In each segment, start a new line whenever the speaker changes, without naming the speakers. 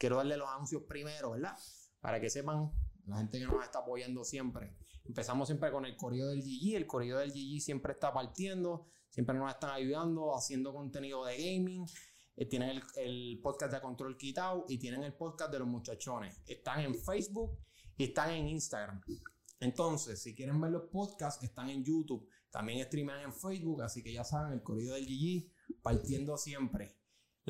quiero darle los anuncios primero, ¿verdad? Para que sepan, la gente que nos está apoyando siempre. Empezamos siempre con el corrido del GG. El corrido del GG siempre está partiendo, siempre nos están ayudando, haciendo contenido de gaming. Eh, tienen el, podcast de Control Quitado y tienen el podcast de los muchachones. Están en Facebook y están en Instagram. Entonces, si quieren ver los podcasts, están en YouTube. También streaman en Facebook, así que ya saben, el corrido del GG partiendo siempre.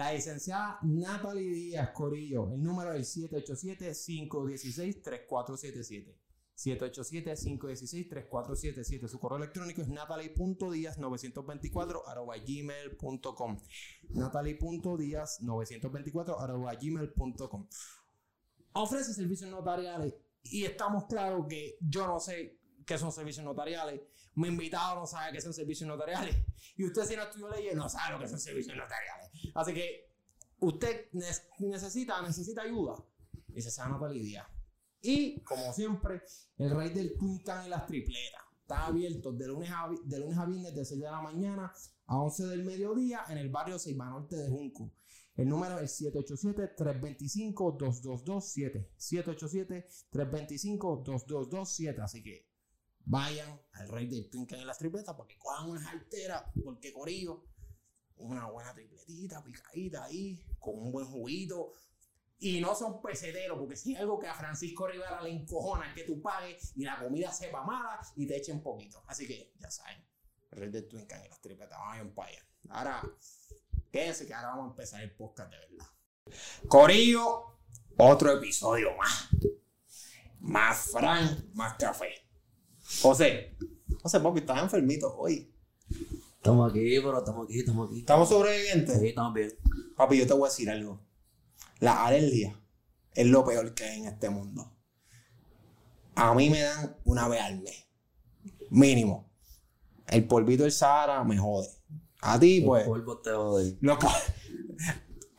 La licenciada Natalie Díaz Corillo, el número es 787-516-3477. 787-516-3477. Su correo electrónico es natalie.díaz924 arroba gmail.com. Natalie.díaz924 arroba gmail.com. Ofrece servicios notariales y estamos claros que yo no sé qué son servicios notariales. Mi invitado no sabe qué son servicios notariales. Y usted si no estudió leyes no sabe lo que son servicios notariales. Así que usted necesita, necesita ayuda. Y se Natalie Díaz. Y, como siempre, el rey del Twin y las tripletas. Está abierto de lunes, a, de lunes a viernes de 6 de la mañana a 11 del mediodía en el barrio Seiba Norte de Junco. El número es 787-325-2227. 787-325-2227. Así que vayan al rey del Twin y las tripletas porque cojan una alteras. Porque Corillo, una buena tripletita picadita ahí, con un buen juguito y no son peseteros, porque si algo que a Francisco Rivera le encojona es que tú pagues y la comida sepa mala y te echen poquito. Así que ya saben, Red del Twin y las tripletas, vayan para allá. Ahora, quédense que ahora vamos a empezar el podcast de verdad. Corillo, otro episodio más. Más Fran, más café. José, José, papi, estás enfermito hoy.
Estamos aquí, pero estamos aquí, estamos aquí.
¿Estamos sobrevivientes?
Sí, estamos bien.
Papi, yo te voy a decir algo. La alergia es lo peor que hay en este mundo. A mí me dan una vez al mes. Mínimo. El polvito del Sahara me jode. A ti, pues.
Los polvos te joden.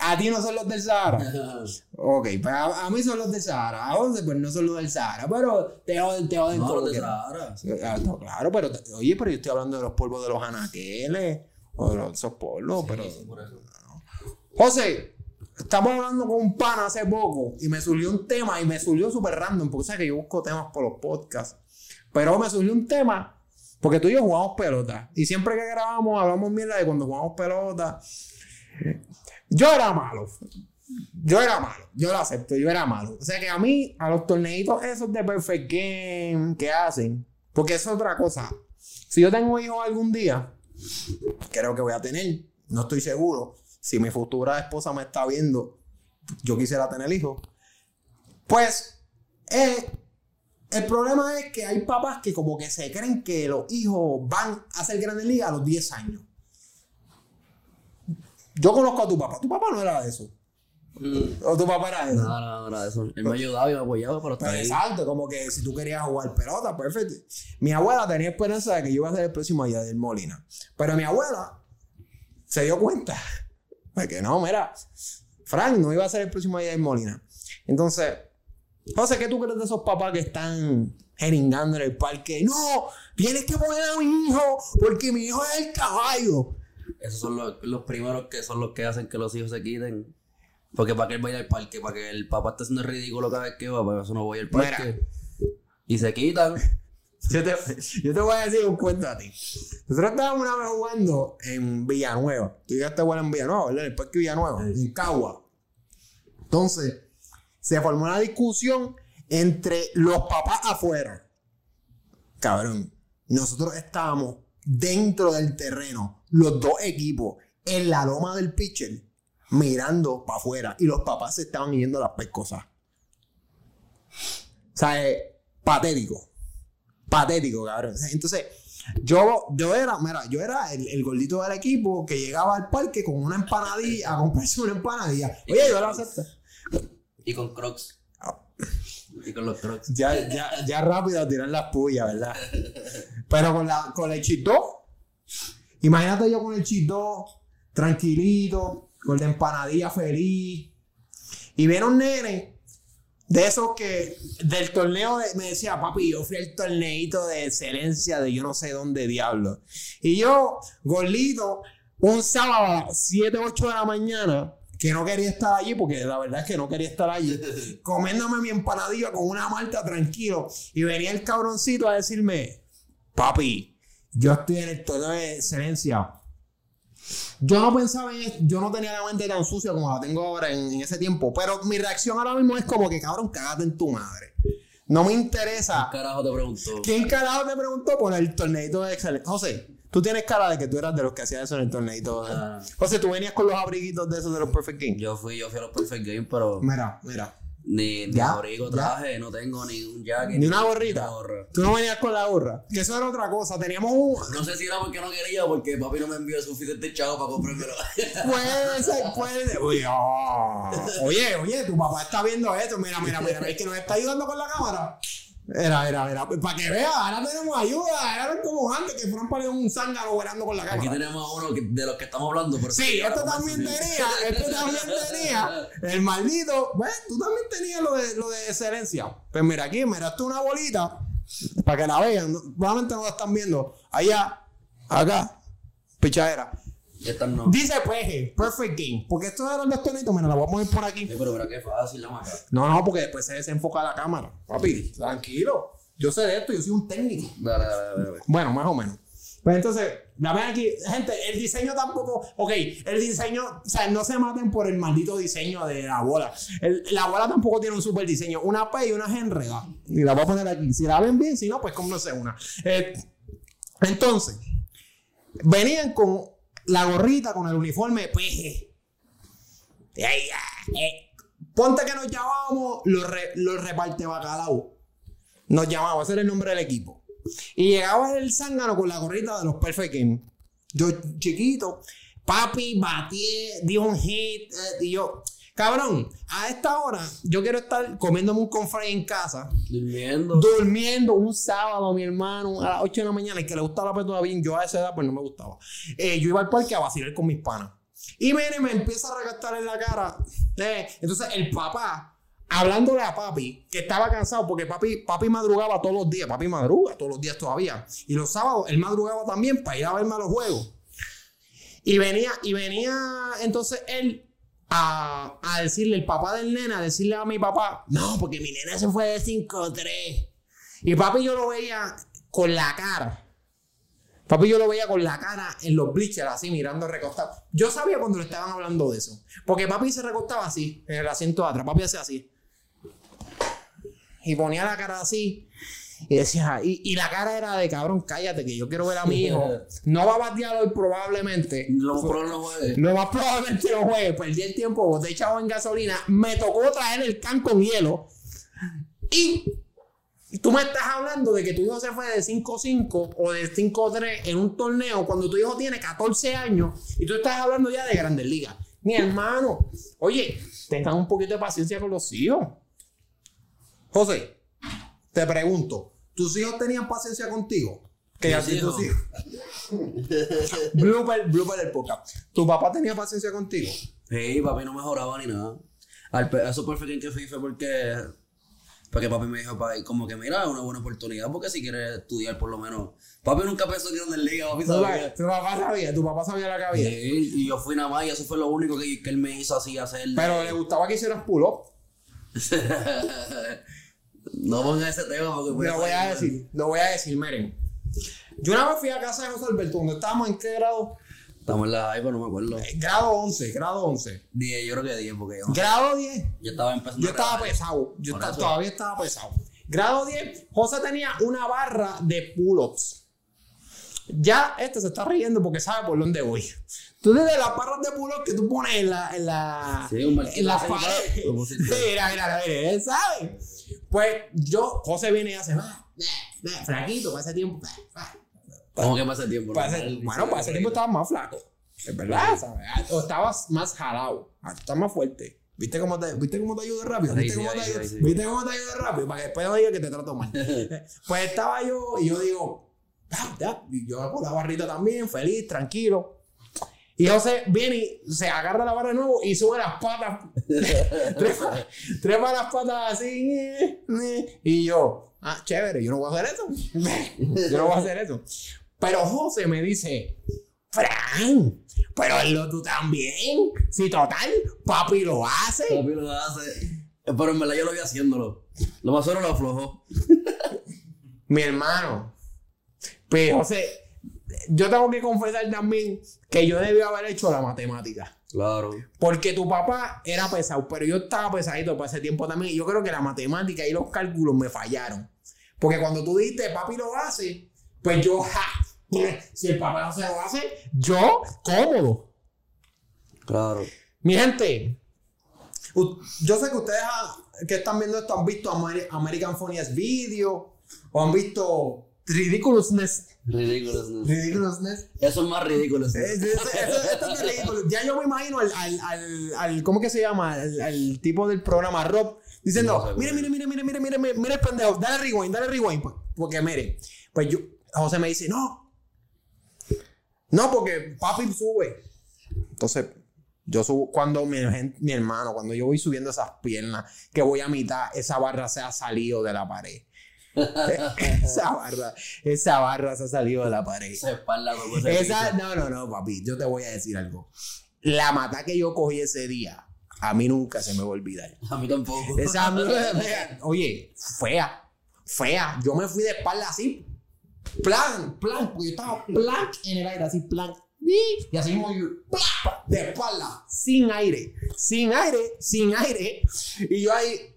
A ti no son los del Sahara. ok, pues a, mí son los del Sahara. A José, pues no son los del Sahara. Pero te joden, te joden
no, los del Sahara.
Ah, claro, pero oye, pero yo estoy hablando de los polvos de los anaqueles. O de esos polvos, pero. José, Estamos hablando con un pana hace poco y me surgió un tema y me surgió súper random, porque sabes que yo busco temas por los podcasts. Pero me surgió un tema porque tú y yo jugamos pelota. Y siempre que grabamos hablamos mierda de cuando jugamos pelota. Yo era malo. Yo era malo. Yo lo acepto. Yo era malo. O sea que a mí, a los torneitos esos de Perfect Game que hacen, porque es otra cosa. Si yo tengo hijos algún día, creo que voy a tener, no estoy seguro si mi futura esposa me está viendo, yo quisiera tener hijos. Pues, eh, el problema es que hay papás que como que se creen que los hijos van a ser grandes ligas a los 10 años. Yo conozco a tu papá. Tu papá no era de eso. Mm. ¿O tu papá era de eso?
No, no, no era de eso. Él me ayudaba y me apoyaba, pero
está Exacto, como que si tú querías jugar pelota, perfecto. Mi abuela tenía esperanza de que yo iba a ser el próximo día del Molina. Pero mi abuela se dio cuenta que no, mira, Frank no iba a ser el próximo día de Molina. Entonces, José, ¿qué tú crees de esos papás que están jeringando en el parque? No, tienes que poner a mi hijo porque mi hijo es el caballo.
Esos son los, primeros que son los que hacen que los hijos se quiten. Porque para que él vaya al parque, para que el papá esté haciendo ridículo cada vez que va, para eso no voy al parque. Y se quitan.
Yo te, yo te, voy a decir un cuento a ti. Nosotros estábamos una vez jugando en Villanueva. Tú llegaste a jugar en Villanueva, ¿verdad? En el Parque Villanueva, en Cagua. Entonces, se formó una discusión entre los papás afuera. Cabrón, nosotros estábamos dentro del terreno, los dos equipos, en la loma del pitcher, mirando para afuera. Y los papás se estaban yendo a las pescosas. O sea, es patético patético, cabrón. Entonces, yo, yo era, mira, yo era el, gordito del equipo que llegaba al parque con una empanadilla, a comprarse una empanadilla. Oye, yo la acepto.
Y con crocs. Ah. Y con los crocs.
Ya, ya, ya rápido a tirar las pullas, ¿verdad? Pero con, la, con el chito, imagínate yo con el chito, tranquilito, con la empanadilla feliz. Y vieron nene de esos que del torneo me decía, papi, yo fui al torneito de excelencia de yo no sé dónde diablo. Y yo, gordito, un sábado a las 7, 8 de la mañana, que no quería estar allí, porque la verdad es que no quería estar allí, comiéndome mi empanadilla con una malta tranquilo. Y venía el cabroncito a decirme, papi, yo estoy en el torneo de excelencia. Yo no pensaba en esto, yo no tenía la mente tan sucia como la tengo ahora en, en ese tiempo. Pero mi reacción ahora mismo es como que, cabrón, cagate en tu madre. No me interesa.
¿Qué carajo te preguntó?
¿Quién carajo te preguntó por el torneito de excelencia? José, tú tienes cara de que tú eras de los que hacían eso en el torneito. de-
Ah.
José, tú venías con los abriguitos de esos de los Perfect Game.
Yo fui, yo fui a los Perfect Game, pero
Mira, mira.
Ni, ni
Ya,
abrigo
ya.
traje, no tengo ni un jacket.
Ni una gorrita. Tú no venías con la gorra. Que eso era otra cosa. Teníamos un.
No sé si era porque no quería o porque papi no me envió suficiente chavo para comprármelo.
Puede ser, puede ser. Uy, oh. Oye, oye, tu papá está viendo esto. Mira, mira, mira. Es que nos está ayudando con la cámara. Era, era, era. Para que veas, ahora tenemos ayuda. Ahora como antes que fueron para un zángano volando con la
Aquí
cámara.
tenemos a uno que- de los que estamos hablando. Pero
Sí, esto también tenía, esto también tenía. El maldito, bueno, tú también tenías lo de, lo de excelencia. Pues mira aquí, mira, esto es una bolita, para que la vean. Probablemente no la están viendo. Allá, acá, pichadera.
No.
Dice PG, Perfect Game. Porque estos eran los tonitos, mira, la voy a poner por aquí.
Sí, pero mira qué fácil la maca.
No, no, porque después se desenfoca la cámara. Papi, tranquilo. Yo sé de esto, yo soy un técnico.
Dale, dale, dale, dale.
Bueno, más o menos. Pues entonces, la ven aquí, gente, el diseño tampoco, ok, el diseño, o sea, no se maten por el maldito diseño de la bola. El- la bola tampoco tiene un super diseño, una P y una G enredada. Y la voy a poner aquí. Si la ven bien, si no, pues cómprense una. Eh, entonces, venían con la gorrita, con el uniforme PG. Y ahí, ah, eh, ponte que nos llamábamos los, re- los reparte bacalao. Nos llamábamos, ese era el nombre del equipo. Y llegaba el zángano con la gorrita de los Perfect Game. Yo chiquito, papi, batí, di un hit, eh, y yo, cabrón, a esta hora yo quiero estar comiéndome un confray en casa,
Durmiendo.
durmiendo un sábado, mi hermano, a las 8 de la mañana, y que le gustaba la petuda bien, yo a esa edad pues no me gustaba. Eh, yo iba al parque a vacilar con mis panas. Y viene y me empieza a regastar en la cara. eh, entonces el papá, hablándole a papi, que estaba cansado, porque papi, papi madrugaba todos los días, papi madruga todos los días todavía. Y los sábados él madrugaba también para ir a verme a los juegos. Y venía, y venía entonces él a, a decirle, el papá del nene, a decirle a mi papá, no, porque mi nena se fue de 5-3. Y papi yo lo veía con la cara. Papi yo lo veía con la cara en los bleachers, así mirando recostado. Yo sabía cuando le estaban hablando de eso. Porque papi se recostaba así, en el asiento de atrás. Papi hacía así. Y ponía la cara así. Y decía, y, y la cara era de cabrón, cállate, que yo quiero ver a mi hijo. No va a batear hoy probablemente.
Lo más probable no
más probablemente no juegue. Perdí el tiempo, boté echado en gasolina. Me tocó traer el can con hielo. Y tú me estás hablando de que tu hijo se fue de 5-5 o de 5-3 en un torneo cuando tu hijo tiene 14 años y tú estás hablando ya de grandes ligas. Mi hermano, oye, tengan un poquito de paciencia con los hijos. José, te pregunto, ¿tus hijos tenían paciencia contigo? Que
Mis
así tus
hijos.
blooper, blooper del podcast. ¿Tu papá tenía paciencia contigo?
Sí, papi no mejoraba ni nada. Al pe- a Super Freaking que fui fue porque. Porque papi me dijo, papi, como que mira, es una buena oportunidad, porque si quieres estudiar por lo menos. Papi nunca pensó que era en liga, papi sabía.
tu papá sabía, tu papá sabía la que había.
Sí, y yo fui nada más y eso fue lo único que, que él me hizo así hacer.
Pero le gustaba que hicieras pull-up.
no ponga ese tema porque puede
Lo voy a
salir mal.
decir, lo voy a decir, miren. Yo una vez fui a casa de José Alberto, donde estábamos en qué grado?
Estamos en la pero no me acuerdo.
Eh, Grado 11, grado 11.
10, yo creo que 10, porque yo,
Grado 10.
yo estaba empezando
Yo estaba
grabar.
pesado. Yo todavía estaba pesado. Grado 10, José tenía una barra de pull-ups. Ya este se está riendo porque sabe por dónde voy. Tú desde las barras de pull-ups que tú pones en la, en la,
Sí, un
en la pared. mira, mira, mira, él sabe. Pues yo, José viene y hace, "Ah, eh, flaquito, para ese tiempo. eh, ah".
¿Cómo que pasa tiempo?
Para ese- bueno, para ese tiempo estabas más flaco. Es verdad, ¿sabes? O estabas más jalado. Ah, Estás más fuerte. ¿Viste cómo te, ¿viste cómo te ayudo rápido? ¿Viste, cómo te ayudo rápido? Para que después no diga que te trato mal. pues estaba yo y yo digo, "Ah, ya", y yo con la barrita también, feliz, tranquilo. Y José viene y se agarra la barra de nuevo y sube las patas. trepa, trepa las patas así. Y yo, ah, chévere, yo no voy a hacer eso. yo no voy a hacer eso. Pero José me dice, Fran, pero hazlo tú también. Si total, papi lo hace.
Papi lo hace. Pero en verdad yo lo vi haciéndolo. Lo más solo lo aflojó.
Mi hermano. Pero, José, yo tengo que confesar también que yo debí haber hecho la matemática.
Claro.
Porque tu papá era pesado, pero yo estaba pesadito para ese tiempo también. Y yo creo que la matemática y los cálculos me fallaron. Porque cuando tú dijiste, papi lo hace, pues yo, ja, si el papá no se lo hace, yo, cómodo.
Claro.
Mi gente, yo sé que ustedes ah, que están viendo esto han visto Ameri- American Funniest Video o han visto Ridiculousness.
Ridículo.
Ridiculousness.
Eso es más ridículo. sí.
Es- ridículo. Ya yo me imagino al, al, al, al- ¿cómo que se llama? Al, al tipo del programa Rob diciendo, mire, mire, mire, mire, mire, mire, mire el pendejo, dale rewind, dale rewind. Pues, Porque mire, pues yo, José me dice, no. No, porque papi sube. Entonces, yo subo, cuando mi, mi hermano, cuando yo voy subiendo esas piernas, que voy a mitad, esa barra se ha salido de la pared. Esa barra, esa barra se ha salido de la pared.
Esa espalda, como
Esa, no, no, no, papi, yo te voy a decir algo. La mata que yo cogí ese día, a mí nunca se me va a olvidar.
A mí tampoco.
Esa, oye, fea, fea. Yo me fui de espalda así, plan, plan, porque yo estaba plan en el aire, así, plan. Y así mismo de espalda, sin aire, sin aire, sin aire. Y yo ahí,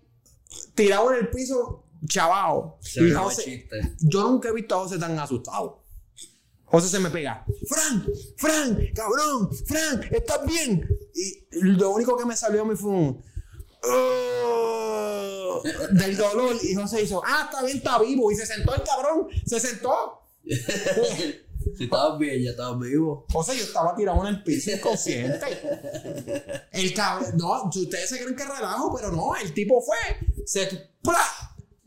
tirado en el piso, chavao. Y José- yo nunca he visto a José tan asustado. José se me pega. Fran, Fran, cabrón, Fran, ¿estás bien? Y lo único que me salió a mí fue un. "Oh", del dolor. Y José hizo, ah, está bien, está vivo. Y se sentó el cabrón, se sentó.
Si estabas bien, ya estabas vivo.
José, yo estaba tirado en el piso inconsciente. El cabrón, no, ustedes se creen que relajo, pero no, el tipo fue, se, ¡plá!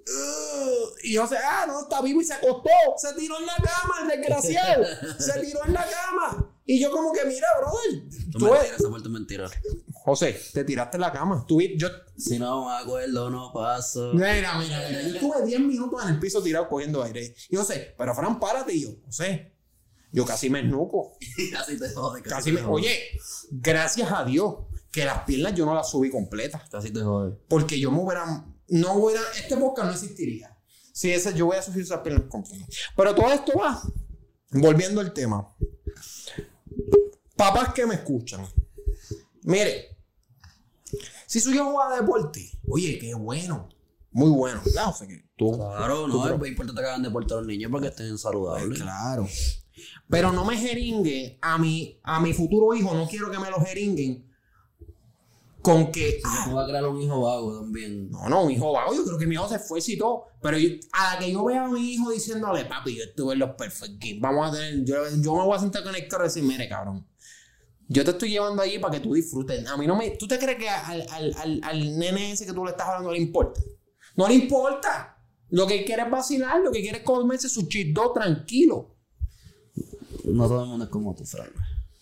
Uh, y José, ah, no, está vivo y se acostó, se tiró en la cama, el desgraciado, se tiró en la cama. Y yo como que, mira, brother, tú
mentira,
eres-
esa mentira.
José, te tiraste en la cama. Tú, yo,
Si no me acuerdo, no paso.
mira, mira, mira, yo estuve 10 minutos en el piso tirado cogiendo aire. Y José, pero Fran, párate. Y yo, José, yo casi me esnuco.
Casi te jode.
Casi me,
te jode.
oye, gracias a Dios que las piernas yo no las subí completas.
Casi te jode.
Porque yo me hubiera, no hubiera, este podcast no existiría. Si ese, yo voy a sufrir esas piernas. Pero todo esto va, volviendo al tema. Papás que me escuchan. Mire, si su hijo juega deporte, oye, qué bueno. Muy bueno. Claro, o sea que tú,
Claro, no, es importante que hagan deporte a los niños para que estén saludables.
Claro. Pero no me jeringue a mi, a mi futuro hijo, no quiero que me lo jeringuen con que, ah,
Tú vas a crear un hijo vago también.
no, no, un hijo vago, yo creo que mi hijo se fue y todo, pero yo- a la que yo vea a mi hijo diciéndole, papi, yo estuve en los Perfect Games, vamos a tener, yo, yo me voy a sentar con Héctor y decir, mire, cabrón, yo te estoy llevando allí para que tú disfrutes. A mí no me, ¿tú te crees que al, al, al, al nene ese que tú le estás hablando le importa? No le importa. Lo que quiere es vacilar, lo que quiere es comerse su chisdo tranquilo.
No todo el mundo es como tú, Fran.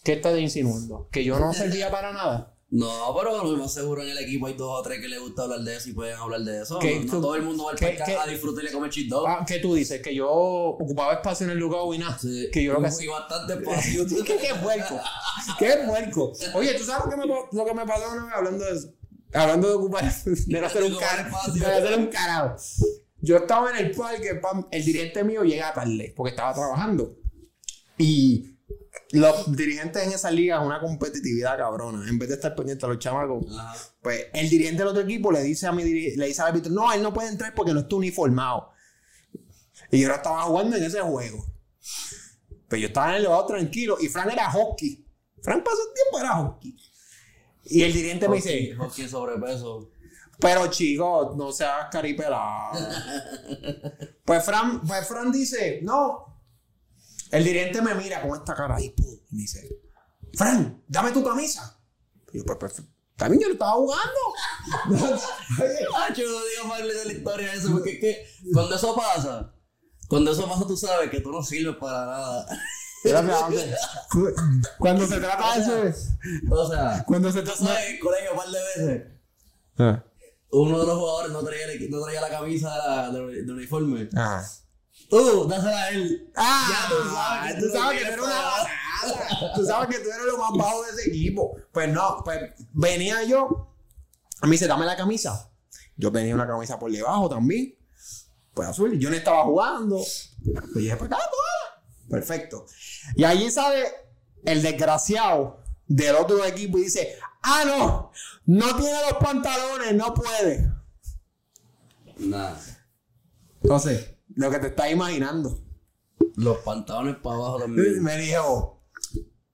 ¿Qué estás insinuando? ¿Que yo no servía para nada?
No, pero lo más seguro en el equipo hay dos o tres que les gusta hablar de eso y pueden hablar de eso.
¿Qué?
No, todo el mundo va al parque a disfrutar y comer cheat dog.
Ah, ¿Qué tú dices? Que yo ocupaba espacio en el lugar y nada.
Sí.
Que yo lo que hacía.
bastante espacio.
¿Qué, qué puerco? ¿Qué puerco? Oye, ¿tú sabes lo que me, lo que me pasó una vez hablando de eso? Hablando de ocupar, de no hacer un carajo. De hacer un carajo. Yo estaba en el parque, pam, el dirigente mío llega tarde porque estaba trabajando. Y los dirigentes en esa liga es una competitividad cabrona. En vez de estar pendiente a los chamacos,
Ajá.
pues el dirigente del otro equipo le dice a mi le dice al árbitro, no, él no puede entrar porque no está uniformado. Y yo ahora estaba jugando en ese juego. Pero yo estaba en el elevador tranquilo y Fran era hockey. Fran pasó el tiempo era hockey. Y el dirigente me dice,
Hockey, sobrepeso.
pero chicos, no seas caripelado. pues, Fran, pues Fran dice, no. El dirigente me mira con esta cara ahí, pum, y me dice, Fran, dame tu camisa. Y yo, pues, pues, también yo lo estaba jugando.
Ah, yo no digo más de la historia de eso, porque es que cuando eso pasa, cuando eso pasa, tú sabes que tú no sirves para nada.
Cuando se trata de eso,
O sea,
cuando se trata
en el colegio un par de veces,
Ah.
uno de los jugadores no traía, no traía la camisa de la- del del uniforme.
Ajá.
Uh, dásela a él.
Ah,
Ya tú sabes que
tú
tú
sabes que tú eres una basada. Tú sabes que tú eres lo más bajo de ese equipo. Pues no, pues venía yo. A mí dice, dame la camisa. Yo tenía una camisa por debajo también. Pues azul. Yo no estaba jugando. Pues dije, pues acá, Perfecto. Y allí sale el desgraciado del otro equipo y dice, ah, no, no tiene los pantalones, no puede.
Nah.
Entonces, lo que te estás imaginando.
Los pantalones para abajo también.
Me dijo,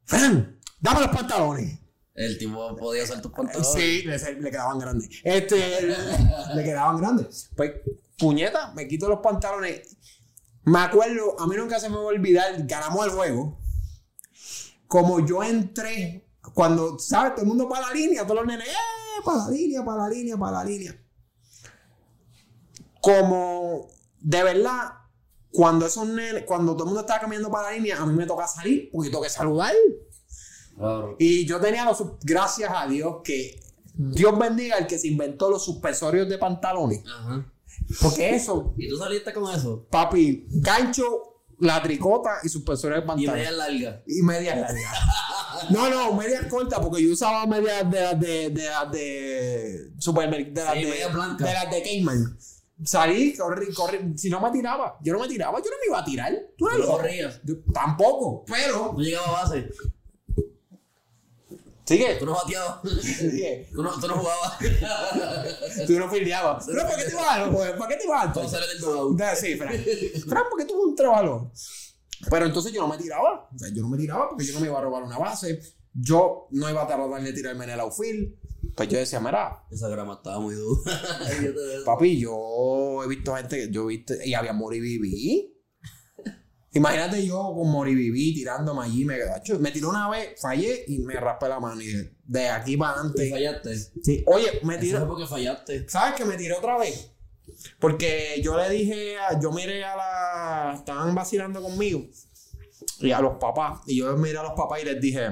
Fran, dame los pantalones.
El tipo podía hacer tus pantalones.
Sí, le, le quedaban grandes. Este, le quedaban grandes. Pues, puñeta, me quito los pantalones. Me acuerdo, a mí nunca se me va a olvidar, ganamos el juego. Como yo entré, cuando, ¿sabes? Todo el mundo para la línea, todos los nenes, ¡eh! Para la línea, para la línea, para la línea. Como, de verdad, cuando esos nenes, cuando todo el mundo estaba caminando para la línea, a mí me toca salir, porque tengo que saludar.
Claro.
Y yo tenía los, gracias a Dios, que Dios bendiga al que se inventó los suspensorios de pantalones.
Ajá.
Porque eso,
¿Y tú saliste con eso?
papi, gancho, la tricota y suspensorios de
Y
pantalones.
media larga.
Y medias largas. No, no, medias cortas, porque yo usaba medias de las de, de, las de. De de,
medias blancas.
De las de Cayman. Salí, corrí, corrí. Si no me tiraba, yo no me tiraba, yo no me iba a tirar. Tú eres
¿Tú no corrías?
Yo tampoco, pero.
Tú llegabas a base.
Sigue.
Tú no bateabas.
Sigue.
Tú no, tú no jugabas.
Tú no fildeabas. Pero ¿para qué te vas? pues? ¿Para qué te vas?
Todo sale del
Sí, Fran. Fran, ¿por qué tú un trabajo? Pero entonces yo no me tiraba. O sea, yo no me tiraba porque yo no me iba a robar una base. Yo no iba a tardar de tirarme en el outfield. Pues yo decía, mira,
Esa grama estaba muy dura.
Papi, yo he visto gente que yo he visto, y había Moribibi. Imagínate yo con Moribibi tirándome allí, me. Me tiró una vez, fallé y me raspé la mano. Y dije, de aquí para
¿Te
adelante.
fallaste?
Sí, oye, me tiró.
porque fallaste.
¿Sabes que me tiré otra vez? Porque yo le dije, a- yo miré a la. Estaban vacilando conmigo. Y a los papás. Y yo miré a los papás y les dije: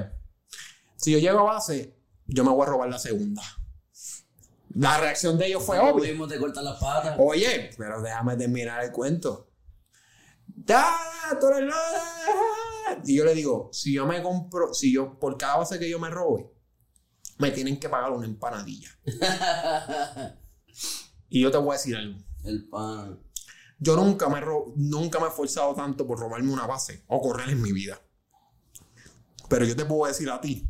Si yo llego a base, yo me voy a robar la segunda. La reacción de ellos fue obvia.
te cortas las patas.
Oye, pero déjame terminar el cuento. ¡Ah, tú eres Y yo le digo: Si yo me compro, si yo, por cada base que yo me robe, me tienen que pagar una empanadilla. Y yo te voy a decir algo.
El pan.
Yo nunca me, nunca me he esforzado tanto por robarme una base o correr en mi vida. Pero yo te puedo decir a ti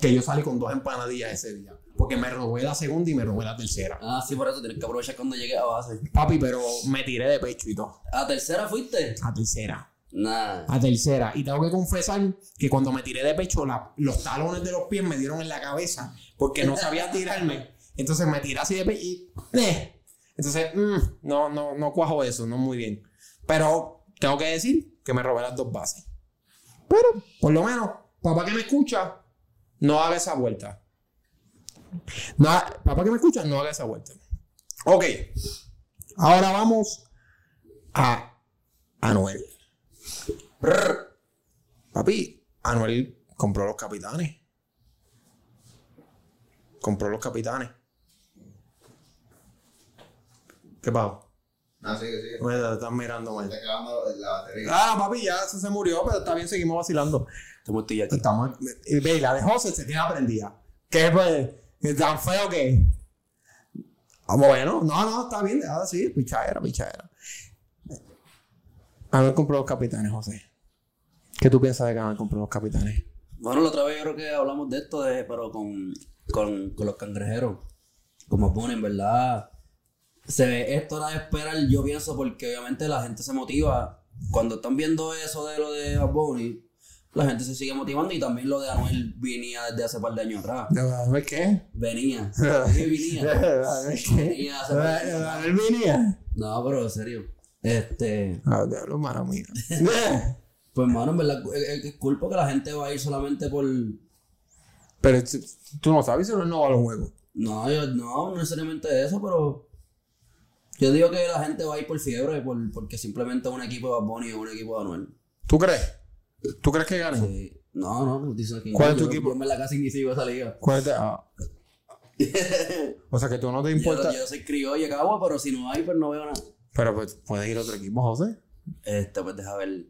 que yo salí con dos empanadillas ese día. Porque me robé la segunda y me robé la tercera.
Ah, sí, por eso tienes que aprovechar cuando llegues a base.
Papi, pero me tiré de pecho y todo.
¿A tercera fuiste?
A tercera.
Nah.
A tercera. Y tengo que confesar que cuando me tiré de pecho, la- los talones de los pies me dieron en la cabeza. Porque no sabía tirarme. Entonces me tiré así de pecho y... ¡eh! Entonces, mm, no, no, no cuajo eso, no muy bien. Pero tengo que decir que me robé las dos bases. Pero, por lo menos, papá que me escucha, no haga esa vuelta. No, papá que me escucha, no haga esa vuelta. Ok. Ahora vamos a Anuel. Brr. Papi, Anuel compró los capitanes. Compró los capitanes. ¿Qué pasó?
Ah, sigue, sigue.
Me están mirando mal.
Está acabando la batería.
Ah, papi, ya eso se murió, pero está bien, seguimos vacilando.
Te muerto aquí.
Estamos, y ve, la de José se tiene prendida. ¿Qué pues? ¿Es tan feo que? Ah, bueno, no, no, está bien, ahora sí, pichadera, pichadera. Anuel compró los capitanes, José. ¿Qué tú piensas de que Anuel compró los capitanes?
Bueno, la otra vez yo creo que hablamos de esto, de, pero con, con, con los cangrejeros. Como ponen, ¿verdad? Se ve, esto era de esperar, yo pienso, porque obviamente la gente se motiva. Cuando están viendo eso de lo de Bad Bunny, la gente se sigue motivando y también lo de Anuel venía desde hace par de años atrás.
¿De qué?
Venía. ¿Qué venía?
¿De qué? ¿Anuel venía?
No, pero en serio. Este.
Ah, diablo, mano mía.
Pues, mano, en verdad, es, culpa que la gente va a ir solamente por.
Pero tú- no sabes si no va a los juegos.
No, yo, no, no necesariamente eso, pero. Yo digo que la gente va a ir por fiebre, por, porque simplemente un equipo de Bad Bunny o un equipo de Anuel.
¿Tú crees? ¿Tú crees que gane?
Sí. No, no, dicen que
¿Cuál es tu
yo-
equipo?
Yo me la casi ni sigo esa liga.
¿Cuál es de- ah. O sea que tú no te
Yo,
importa.
yo soy criolla, cabo, pero si no hay, pues no veo nada.
Pero pues puedes ir a otro equipo, José.
Este, pues deja ver.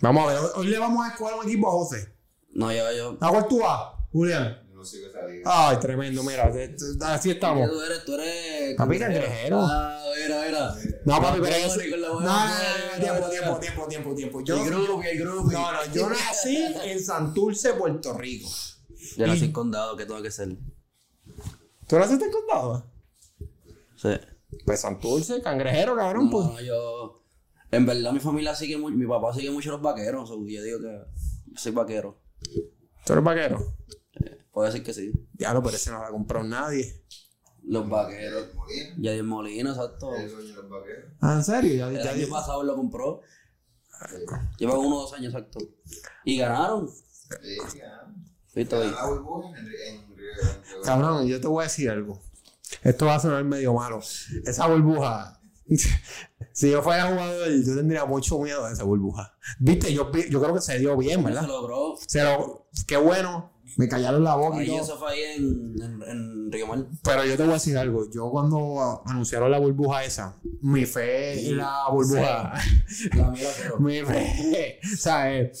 Vamos a ver, hoy, hoy le vamos a escoger un equipo a José.
No, yo, yo.
¿A cuál tú vas, Julián?
Yo no sigo esa liga.
Ay, tremendo, mira, te- te- así estamos.
Tú eres, tú eres.
Papi, cangrejero.
Ah, mira, mira.
No, papi, pero yo
la
No, tiempo, tiempo, tiempo, tiempo, tiempo. Yo,
El grupo, el grupo.
no, no, yo nací en Santurce, Puerto Rico.
Yo nací en condado, que tengo que ser.
¿Tú naciste en condado?
Sí.
Pues Santurce, cangrejero, cabrón, pues.
No, no, yo. En verdad, mi familia sigue mucho. Mi papá sigue mucho los vaqueros. yo digo que soy vaquero.
¿Tú eres vaquero?
Puedo decir que sí.
Diablo, pero ese no lo ha comprado nadie.
Los vaqueros.
Molina.
Yadier Molina, exacto.
El de los vaqueros.
Ah, ¿en serio? Ya,
El
ya-
año pasado lo compró. Lleva uno o dos años exacto. Y ganaron.
Sí, en-
Cabrón, yo te voy a decir algo. Esto va a sonar medio malo. Esa burbuja. si yo fuera jugador, yo tendría mucho miedo de esa burbuja. Viste, yo, yo creo que se dio bien,
Se
¿verdad?
logró.
Se lo, qué bueno. Me callaron la boca y
Ahí
todo.
eso fue ahí en, en, en Río Mar.
Pero yo te voy a decir algo. Yo cuando anunciaron la burbuja esa, mi fe en la burbuja.
La mía
mi fe. O sea, eh,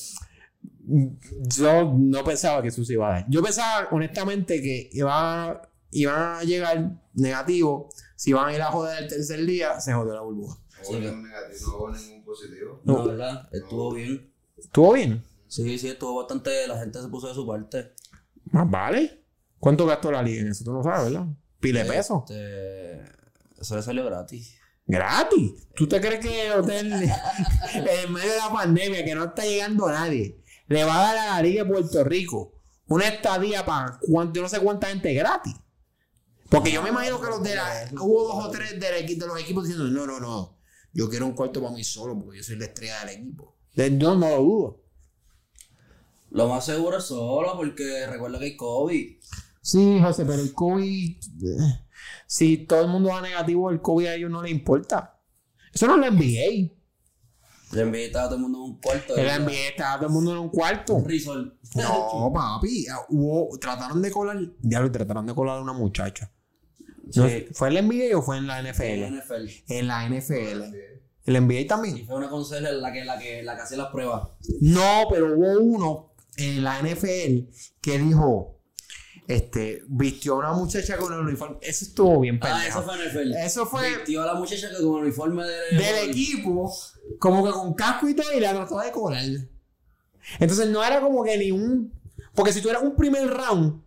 yo no pensaba que eso se iba a dar. Yo pensaba, honestamente, que iba, iban a llegar negativo. Si iban a ir a joder el tercer día, se jodió la burbuja.
No hubo ningún negativo, no hubo ningún positivo.
No, ¿verdad? Estuvo bien.
¿Estuvo bien?
Sí, sí, estuvo bastante. La gente se puso de su parte.
Más vale. ¿Cuánto gastó la liga en eso? Tú no sabes, ¿verdad? Pile.
Este, eso le salió gratis.
Gratis. ¿Tú te crees que el hotel en medio de la pandemia que no está llegando nadie le va a dar a la Liga de Puerto Rico una estadía para cuánto, yo no sé cuánta gente gratis? Porque yo me imagino que los de la, hubo dos o tres de los equipos diciendo, no, no, no, yo quiero un cuarto para mí solo porque yo soy la estrella del equipo. No, no lo dudo.
Lo más seguro es solo porque recuerda que hay COVID.
Sí, José, pero el COVID, eh, si todo el mundo va negativo, el COVID a ellos no les importa. Eso no es la NBA.
Le invita a todo el mundo en un cuarto.
La NBA estaba todo el mundo en un cuarto.
Resort.
No, papi. Hubo, trataron de colar. Diablo, trataron de colar a una muchacha. No
Sí.
sé, ¿Fue en la NBA o fue en la
En
NFL?
NFL.
En la NFL. ¿En la NBA
Y
también?
fue una consejera la que, la que, la que hacía las pruebas.
No, pero hubo uno en la NFL que dijo, este, vistió a una muchacha con el uniforme. Eso estuvo bien
Ah,
pendejo.
eso fue NFL.
Eso fue
Vistió a la muchacha que con el uniforme de,
del equipo, como que con casco y todo, y la trató de colar. Entonces no era como que ni un. Porque si tú eras un primer round,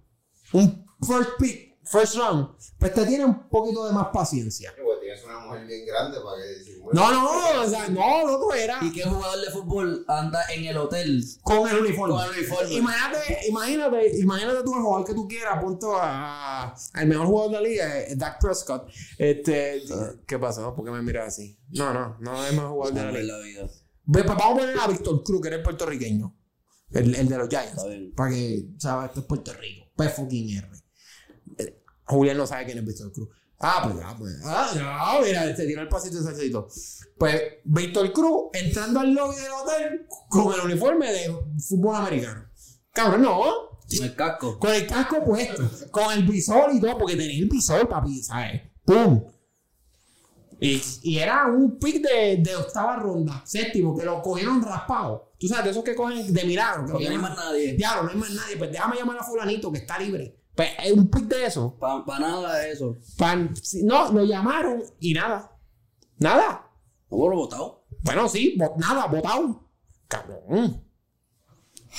un first pick, first round, pues te tiene un poquito de más paciencia.
Tienes una mujer bien grande para que disimule.
No, no, o sea, no, no, no era
¿Y qué jugador de fútbol anda en el hotel?
con el uniforme.
Con el uniforme.
Imagínate, imagínate, imagínate tú el jugador que tú quieras, punto a, al mejor jugador de la liga, eh, Dak Prescott. Este, ¿qué pasó? ¿Por qué me miras así? No, no, no es el mejor jugador de la liga.
la vida.
Ve, pues vamos a poner a Víctor Cruz, que era el puertorriqueño. El, el de los Giants. Para que, ¿sabes? Esto es Puerto Rico. P fucking R. Eh, Julián no sabe quién es Víctor Cruz. Ah, pues ya, pues. Ah, ya, mira, se tiró el pasito de salsito. Pues Víctor Cruz entrando al lobby del hotel con el uniforme de fútbol americano. Cabrón, no.
El casco.
Con el casco puesto, con el visor y todo, porque tenía el visor, papi, ¿sabes? ¡Pum! Y, y era un pick de, de octava ronda, séptimo, que lo cogieron raspado. Tú sabes, de esos que cogen de milagro. que
Porque no hay más nadie.
Diablo, no hay más nadie. Pues déjame llamar a Fulanito que está libre. Pues es un pick de eso.
Para nada de eso.
Pan- no, lo llamaron y nada. Nada.
¿Cómo lo votado?
Bueno, sí, bo- nada, votado. Cabrón.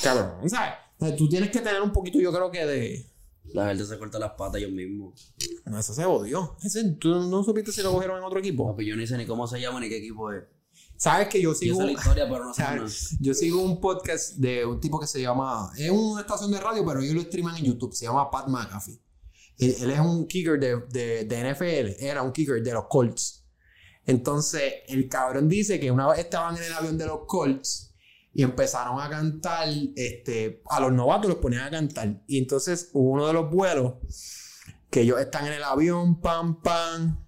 Cabrón, ¿sabes? O sea, Tú tienes que tener un poquito, yo creo que de.
La gente se corta las patas ellos mismos.
No, eso se odió. Ese, ¿Tú no supiste si lo cogieron en otro equipo?
Papi, yo ni sé ni cómo se llama ni qué equipo es.
Sabes que yo
Yo
sigo.
sé la historia, pero no sé nada.
¿sabes? Yo sigo un podcast de un tipo que se llama. Es una estación de radio, pero ellos lo streaman en YouTube. Se llama Pat McAfee. Él, él es un kicker de, de, de NFL. Era un kicker de los Colts. Entonces, el cabrón dice que una vez estaban en el avión de los Colts y empezaron a cantar. Este, a los novatos los ponían a cantar. Y entonces hubo uno de los vuelos que ellos están en el avión, pam, pam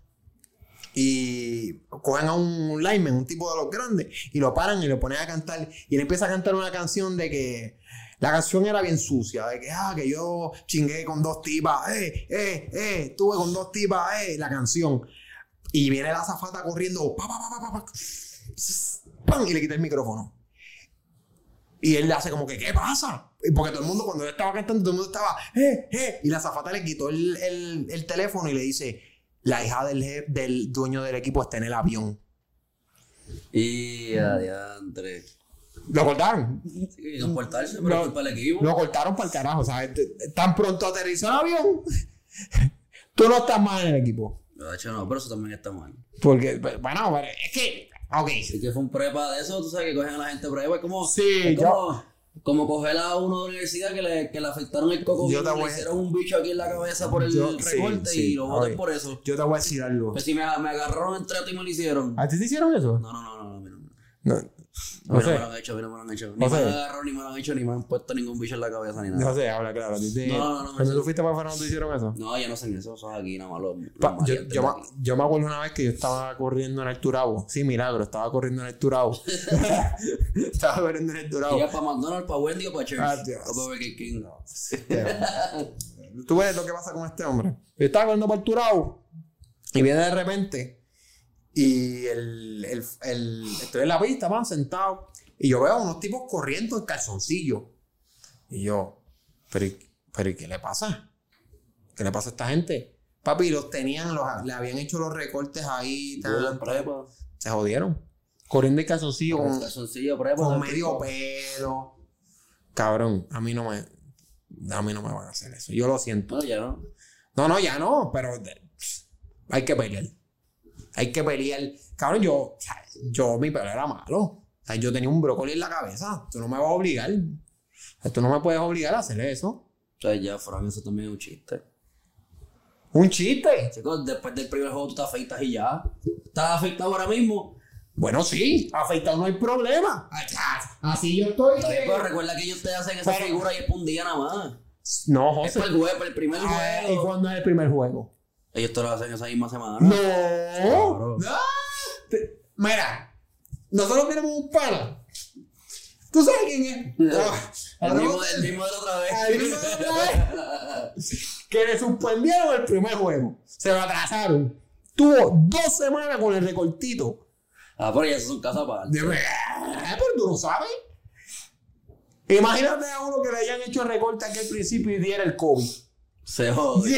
y cogen a un lineman, un tipo de los grandes, y lo paran y lo ponen a cantar. Y él empieza a cantar una canción de que la canción era bien sucia, de que, ah, que yo chingué con dos tipas, eh, eh, eh, estuve con dos tipas, eh, la canción. Y viene la zafata corriendo, pa, pa, pa, pa, pa, pa. ¡pam! Y le quité el micrófono. Y él le hace como que, ¿qué pasa? Porque todo el mundo, cuando él estaba cantando, todo el mundo estaba, ¡eh, eh! Y la zafata le quitó el, el- el teléfono y le dice, la hija del, del dueño del equipo está en el avión.
Y adiante.
Lo cortaron.
Sí, comportarse, pero
Lo-
culpa del equipo.
Lo cortaron para el carajo, ¿sabes? Tan pronto aterrizó el avión, tú no estás mal en el equipo.
De hecho, no, pero eso también está mal.
Porque, bueno, pero es que, ok.
Y que fue un prepa de eso, tú sabes que cogen a la gente prepa. Es como,
Sí,
es como, como coger a uno de la universidad que le, que le afectaron el coco
Yo
y
te
le
voy a-
hicieron un bicho aquí en la cabeza por el
Yo-
recorte
sí,
y lo voten
ok.
por eso.
Yo te voy a decir algo.
Pues si me, me agarraron entre ti y me lo hicieron.
¿A ti te hicieron eso?
No, no, no, no, no.
No. No
mí no me
sé.
lo han hecho, no me lo han hecho. Ni me han agarrado, ni me lo han hecho, ni me han puesto ningún bicho en la cabeza, ni nada.
No sé, habla claro. ¿A ti te-
No, no, no,
Cuando tú fuiste para te hicieron eso.
No, ya no hacen eso, eso es aquí nada más los,
yo, yo, me- yo acuerdo una vez que yo estaba corriendo en el Turabo. Sí, milagro, estaba corriendo en el Turabo. estaba corriendo en el Turabo.
¿Iba para McDonald's, para Wendy o para Church?
Ah.
O para Burger King.
Tú ves lo que pasa con este hombre. Yo estaba corriendo para el Turabo y viene de repente y el, el, el- estoy en la pista, van sentado y yo veo a unos tipos corriendo en calzoncillo. Y yo, ¿pero, pero ¿y qué le pasa? ¿Qué le pasa a esta gente? Papi, los tenían, los, le habían hecho los recortes ahí, tan-
prepa.
se jodieron. Corriendo en calzoncillo con,
Calzoncillo, prepa.
con medio pelo. Cabrón, a mí no me. A mí no me van a hacer eso. Yo lo siento.
No, ya no.
No, no, ya no, pero hay que pelear. Hay que pelear. Cabrón, yo, yo mi pelo era malo. Yo tenía un brócoli en la cabeza. Tú no me vas a obligar. Tú no me puedes obligar a hacer eso.
O sea, ya, Fran, eso también es un chiste.
Un chiste.
Chicos, después del primer juego tú te afeitas y ya. ¿Estás afeitado ahora mismo?
Bueno, sí, afeitado no hay problema. Así yo estoy.
Pero recuerda que ellos te hacen esa
Pero-
figura y es por un día nada más.
No,
Es
José.
para el juego, para el primer
Ah, ¿Y
juego.
cuándo es el primer juego?
Ellos te lo hacen esa misma semana.
No.
Claro.
Ah, te- Mira, nosotros tenemos un pana. ¿Tú sabes quién es? Ah,
El
ahora
mismo,
vamos-
el mismo de la otra
El mismo de otra
vez.
que le suspendieron el primer juego. Se lo atrasaron. Tuvo dos semanas con el recortito.
ah, pero ya eso es un caso aparte.
Pero tú no sabes. Imagínate a uno que le hayan hecho el recorte aquí al principio y diera el COVID.
Se jode.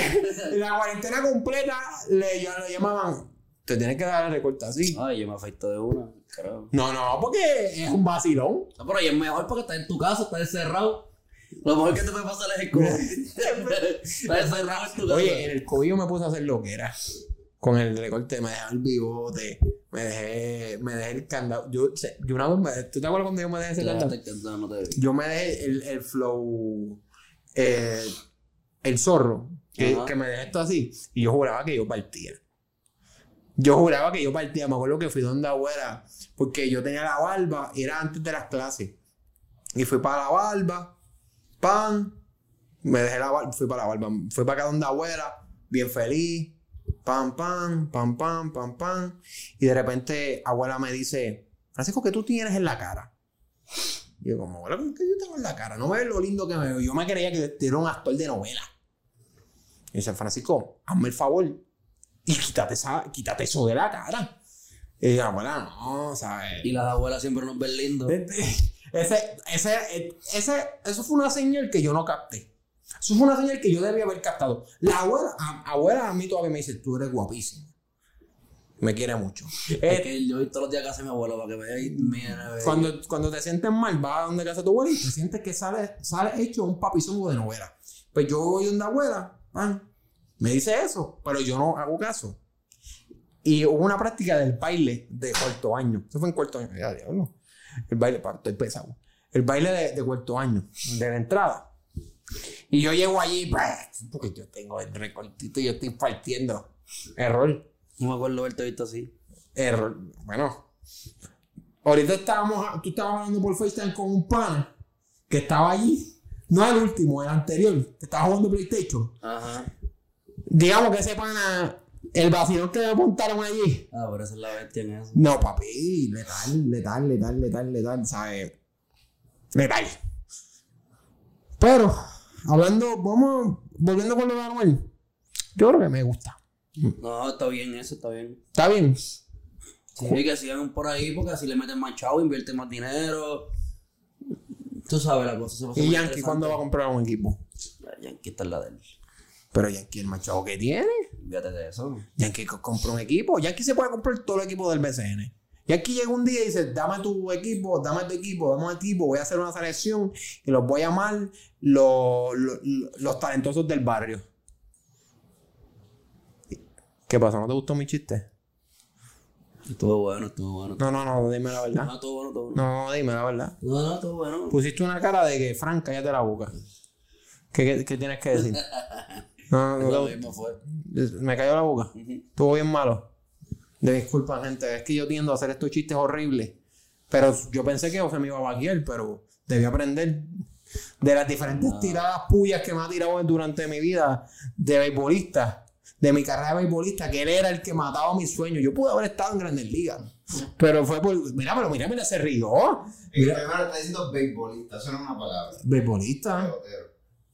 La cuarentena completa le, lo llamaban. Te tienes que dar el recorte así.
Ay, yo me afeito de una. Carajo.
No, no, porque es un vacilón.
No, pero es mejor porque estás en tu casa, estás encerrado. Lo mejor que te puede pasar es el COVID. estás encerrado en tu casa.
Oye, en el COVID yo me puse a hacer lo que era. Con el recorte, me dejé el bigote, me dejé, me dejé el candado. Yo, yo una vez, me- ¿tú te acuerdas cuando yo me dejé ese candado? Yo me dejé el, el flow, eh, el zorro, que, me dejé esto así. Y yo juraba que yo partía. Yo juraba que yo partía. Me acuerdo que fui donde abuela, porque yo tenía la barba, y era antes de las clases. Y fui para la barba, pan, me dejé la barba, fui para la barba, fui para acá donde abuela, bien feliz, pam, pam, pam, pam, pam, pam. Y de repente abuela me dice, Francisco, ¿qué tú tienes en la cara? Y yo como, "Abuela, ¿qué yo tengo en la cara? No me ves lo lindo que me veo. Yo me creía que era un actor de novela. Y dice, Francisco, hazme el favor y quítate, esa, quítate eso de la cara. Y yo, abuela, no, ¿sabes?
Y las abuelas siempre nos ven lindos.
Ese, ese, ese, eso fue una señal que yo no capté. Eso fue una señal que yo debía haber captado. La abuela, a- abuela a mí todavía me dice, tú eres guapísimo. Me quiere mucho.
Es
Eh,
que yo todos los días a casa de mi abuelo para que mira, ve.
cuando, cuando te sientes mal, vas a donde casa tu abuela y te sientes que sale, sale hecho un papizongo de novela. Pues yo voy donde abuela, pan, me dice eso, pero yo no hago caso. Y hubo una práctica del baile de cuarto año. Eso fue en cuarto año. Ya, diablo. El baile, estoy pesado. El baile de, de cuarto año, de la entrada. Y yo llego allí, pues, porque yo tengo el recortito y yo estoy partiendo. Error.
No me acuerdo haberte visto así.
Error. Bueno. Ahorita estábamos, tú estabas hablando por FaceTime con un pana que estaba allí. No el último, el anterior, que estaba jugando PlayStation.
Ajá.
Digamos que ese pana, el vacilón que me montaron allí.
Ah, pero esa es la bestia en eso.
No, papi, letal, letal, letal, letal, letal, ¿sabes? Letal. Pero, hablando, vamos, volviendo con lo de Anuel. Yo creo que me gusta.
No, está bien eso, está bien.
Está bien.
Sí, que sigan por ahí porque así le meten más chavo, invierten más dinero. Tú sabes la cosa. se pone
¿Y Yankee cuándo va a comprar un equipo?
Yankee está en la de él.
Pero Yankee el machado que tiene.
Fíjate de eso.
Yankee co- compró un equipo. Yankee se puede comprar todo el equipo del BCN. Yankee llega un día y dice, dame tu equipo, dame tu equipo, dame un equipo, voy a hacer una selección y los voy a llamar los, los, los talentosos del barrio. ¿Qué pasa? ¿No te gustó mi chiste?
Estuvo bueno, estuvo bueno.
No, no, no, dime la verdad.
No, estuvo bueno, estuvo bueno.
No, dime la verdad.
No, no, estuvo bueno.
Pusiste una cara de que, Frank, cállate la boca. ¿Qué, qué, qué tienes que decir? No, no,
mismo fue.
me cayó la boca. Estuvo bien malo. De disculpa, gente. Es que yo tiendo a hacer estos chistes horribles. Pero yo pensé que se me iba a vaquear, pero debí aprender de las diferentes tiradas puyas que me ha tirado durante mi vida de beisbolista, de mi carrera de beisbolista, que él era el que mataba mis sueños. Yo pude haber estado en Grandes Ligas. Pero fue por. Mira, pero mira, mira, se rió.
El primero está diciendo beisbolista, eso no es una palabra.
Beisbolista.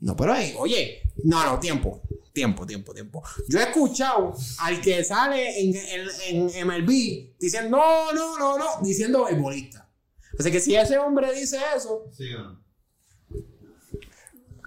No, pero ahí, oye, no, no, tiempo, tiempo, tiempo, tiempo. Yo he escuchado al que sale en, en, en MLB diciendo, no, no, no, no, diciendo beisbolista. Así que si ese hombre dice eso,
¿Sí o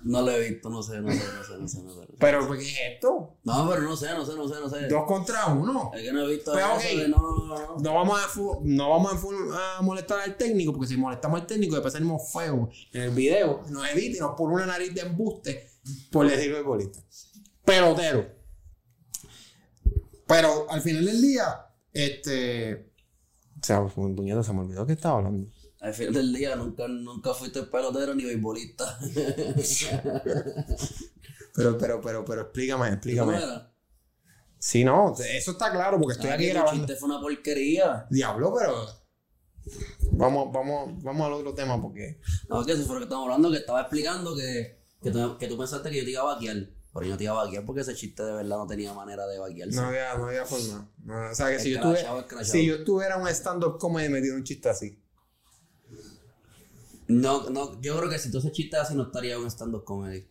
no?
Lo he visto, no sé, no sé, no sé, no sé, no sé.
pero ¿qué es esto?
No, pero no sé, no sé, no sé, no sé.
Dos contra uno.
Es que no he visto
Pero,
eso de no, no, no, no.
No vamos, a, no vamos a, molestar al técnico, porque si molestamos al técnico, después salimos fuego en el video, nos edita y nos pone una nariz de embuste por decir beisbolista. Pelotero. Pero al final del día, este. O sea, puñado, se me olvidó que estaba hablando.
Al final del día nunca, nunca fuiste pelotero ni beisbolista.
Pero, pero, pero, pero, explícame,
¿Cómo
explícame. Sí, no, eso está claro, porque estoy
Ah,
aquí grabando.
chiste fue una porquería.
Diablo, pero. Vamos, vamos, vamos al otro tema, porque.
No, que eso fue lo que estamos hablando, que estaba explicando que, que, tú, que tú pensaste que yo te iba a vaquear. Pero yo no te iba a vaquear porque ese chiste de verdad no tenía manera de vaquearse.
No había, no había forma. No, o sea, que si yo, tuviera,
escrachado.
si yo tuviera un stand-up comedy me diera un chiste así.
No, no, yo creo que si tú ese chiste así no estaría un stand-up comedy.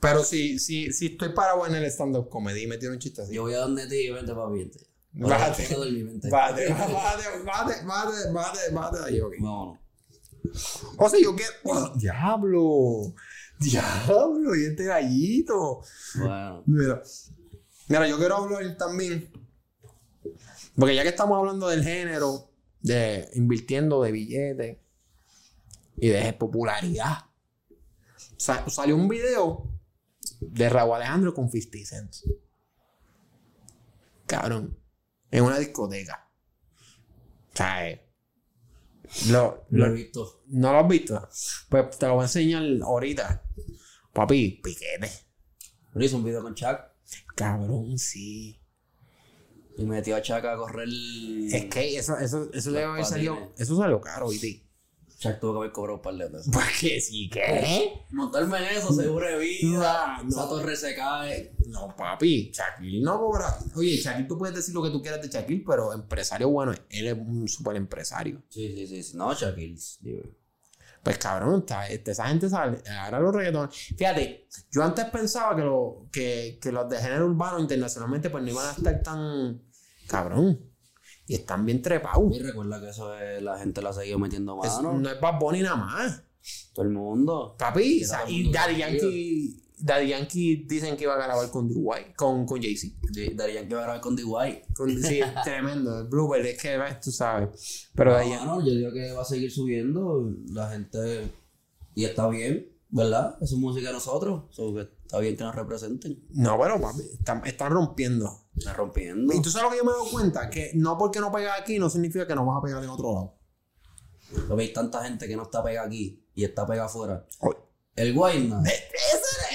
Pero si, si, si estoy parado en el stand-up comedy y me tiro un chiste así.
Yo voy a donde ti y vente papi, vente.
Bájate. Bájate, bájate, bájate, bájate, bájate, bájate ahí, ok.
Vámonos.
O sea, yo quiero. ¡Oh, ¡Diablo! ¡Diablo! Y este gallito.
Bueno.
Mira. Mira, yo quiero hablar también. Porque ya que estamos hablando del género, de invirtiendo de billetes y de popularidad, sa- salió un video de Raúl Alejandro con 50 Cent. Cabrón. En una discoteca. O sea, eh, lo,
Lo he visto.
¿No lo has visto? Pues te lo voy a enseñar ahorita. Papi, piquete.
Pero hizo un video con Chuck
Cabrón, sí.
y metió a Chuck a correr.
Es que eso, eso, eso debe haber salido. Eso salió caro, ¿viste?
Chuck tuvo que haber cobrado un par de pesos.
Porque sí, ¿qué?
Montarme en eso, seguro de vida.
No,
torre se cae.
No, papi, Shaquille no cobra. Oye, Shaquille, tú puedes decir lo que tú quieras de Shaquille, pero empresario bueno, él es un super empresario.
Sí, sí, sí. sí. No, Shaquille. digo.
Pues cabrón, está- este, esa gente sale. Ahora los reggaetones. Fíjate, yo antes pensaba que, lo, que, que los de género urbano internacionalmente pues no iban a estar tan. Cabrón. Y están bien trepados.
Y recuerda que eso es, la gente la ha seguido metiendo
Es-
mano.
no es Bad Bunny nada más.
Todo el mundo.
Papi, o sea, y Daddy Yankee, Daddy Yankee dicen que iba a grabar con D.Y., con, con Jay-Z.
Daddy Yankee va a grabar con D.Y.
Con- Sí, es tremendo. El Bluebird, es que tú sabes. Pero Daddy Yankee.
No, yo digo que va a seguir subiendo. La gente. Y está bien, ¿verdad? Es música de nosotros. So que está bien que nos representen.
No, pero papi, están, están rompiendo.
Está rompiendo.
Y tú sabes lo que yo me he dado cuenta, que no porque no pegas aquí no significa que no vas a pegar en otro lado.
Porque hay tanta gente que no está pegada aquí y está pegada afuera.
Oye,
El Guayna.
Ese,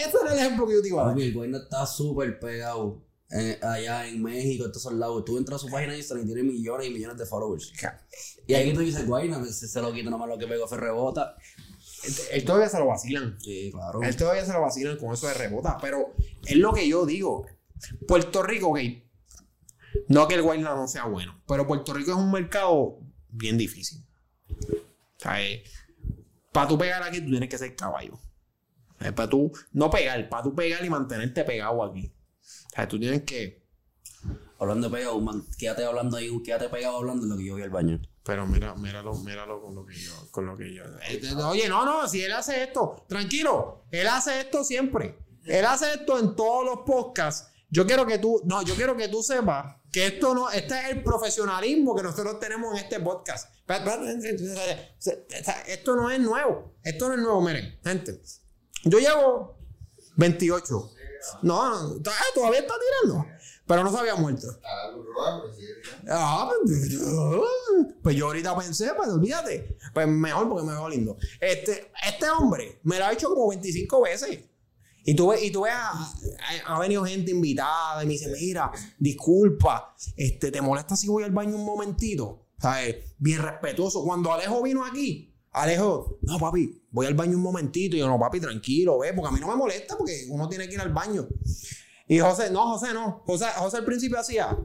era- ese era el ejemplo que yo te iba a dar.
El Guayna está súper pegado. eh, allá en México, en todos esos lados. Tú entras a su página de Instagram y tiene millones y millones de followers. Y aquí tú dices, Guayna, se, se lo quita nomás lo que pegó fue rebota.
Él todavía se lo vacilan.
Sí, claro.
Él todavía se lo vacilan con eso de rebota. Pero es lo que yo digo. Puerto Rico, ok. No que el Guayna no sea bueno. Pero Puerto Rico es un mercado bien difícil. O sea, para tú pegar aquí, tú tienes que ser caballo. para tú no pegar, para tú pegar y mantenerte pegado aquí. O sea, tú tienes que
Hablando de pegado, man, quédate hablando ahí, quédate pegado hablando en lo que yo voy al baño.
Pero mira, míralo, míralo con lo que yo, con lo que yo. Este, Oye, no, no, si él hace esto, tranquilo, él hace esto siempre. Él hace esto en todos los podcasts. Yo quiero que tú, no, yo quiero que tú sepas que esto no, este es el profesionalismo que nosotros tenemos en este podcast. Esto no es nuevo, esto no es nuevo, miren, gente. Yo llevo 28. No, no, todavía está tirando. Pero no se había muerto.
A la luz roja, pero sigue tirando.
Ah, pues, pues yo ahorita pensé, pues olvídate. Pues mejor porque me veo lindo. Este, este hombre me lo ha hecho como 25 veces. Y tú ves, y tú ves ha venido gente invitada y me dice, mira, disculpa, este, ¿te molesta si voy al baño un momentito? ¿Sabes? Bien respetuoso. Cuando Alejo vino aquí, Alejo, no, papi, voy al baño un momentito. Y yo, no, papi, tranquilo, ve, porque a mí no me molesta porque uno tiene que ir al baño. Y José, no, José, no. José, José al principio hacía,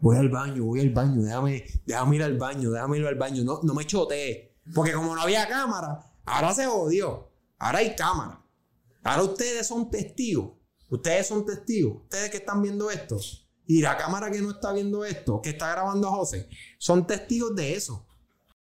voy al baño, voy al baño, déjame, déjame ir al baño, déjame ir al baño, no, no me chotees. Porque como no había cámara, ahora se jodió. Ahora hay cámara. Ahora ustedes son testigos. Ustedes son testigos. Ustedes que están viendo esto. Y la cámara que no está viendo esto, que está grabando a José, son testigos de eso.